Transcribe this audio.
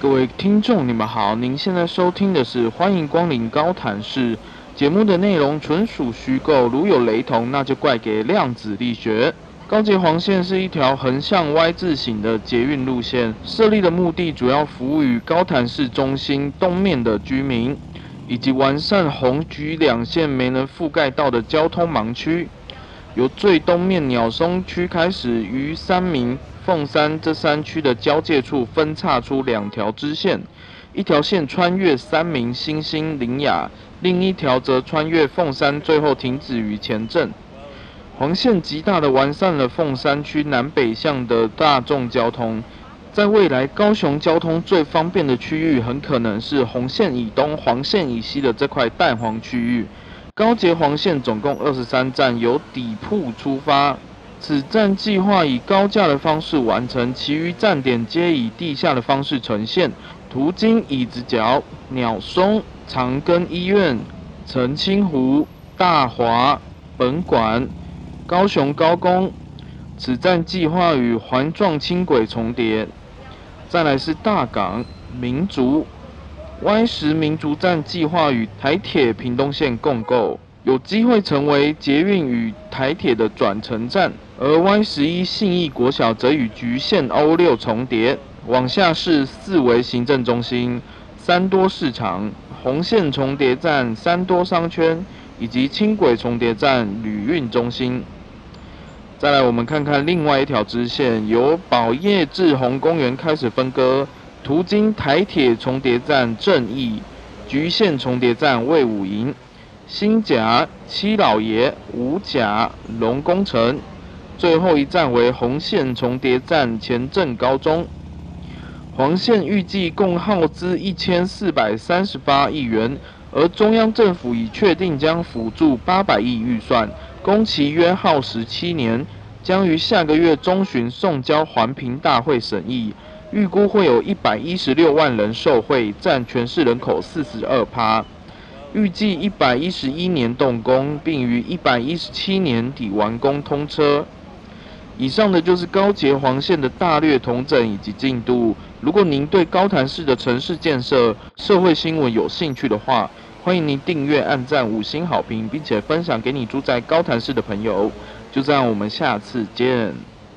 各位听众，你们好，您现在收听的是欢迎光临高谈室。节目的内容纯属虚构，如有雷同，那就怪给量子力学。高捷黄线是一条横向 Y 字形的捷运路线，设立的目的主要服务于高谈市中心东面的居民，以及完善红橘两线没能覆盖到的交通盲区。由最东面鸟松区开始，于三明。凤山这三区的交界处分叉出两条支线，一条线穿越三明、新兴、林雅，另一条则穿越凤山，最后停止于前镇。黄线极大的完善了凤山区南北向的大众交通，在未来高雄交通最方便的区域，很可能是红线以东、黄线以西的这块淡黄区域。高捷黄线总共二十三站，由底铺出发。此站计划以高架的方式完成，其余站点皆以地下的方式呈现。途经椅子角、鸟松、长庚医院、澄清湖、大华、本馆、高雄高工。此站计划与环状轻轨重叠。再来是大港、民族、Y 十民族站计划与台铁屏东线共构。有机会成为捷运与台铁的转乘站，而 Y 十一信义国小则与局限 O 六重叠。往下是四维行政中心、三多市场、红线重叠站、三多商圈以及轻轨重叠站旅运中心。再来，我们看看另外一条支线，由宝业至红公园开始分割，途经台铁重叠站正义、局限重叠站魏武营。新甲、七老爷、五甲、龙工程，最后一站为红线重叠站前镇高中。黄线预计共耗资一千四百三十八亿元，而中央政府已确定将辅助八百亿预算，工期约耗时七年，将于下个月中旬送交环评大会审议，预估会有一百一十六万人受惠，占全市人口四十二趴。预计一百一十一年动工，并于一百一十七年底完工通车。以上的就是高捷黄线的大略同整以及进度。如果您对高潭市的城市建设、社会新闻有兴趣的话，欢迎您订阅、按赞、五星好评，并且分享给你住在高潭市的朋友。就这样，我们下次见。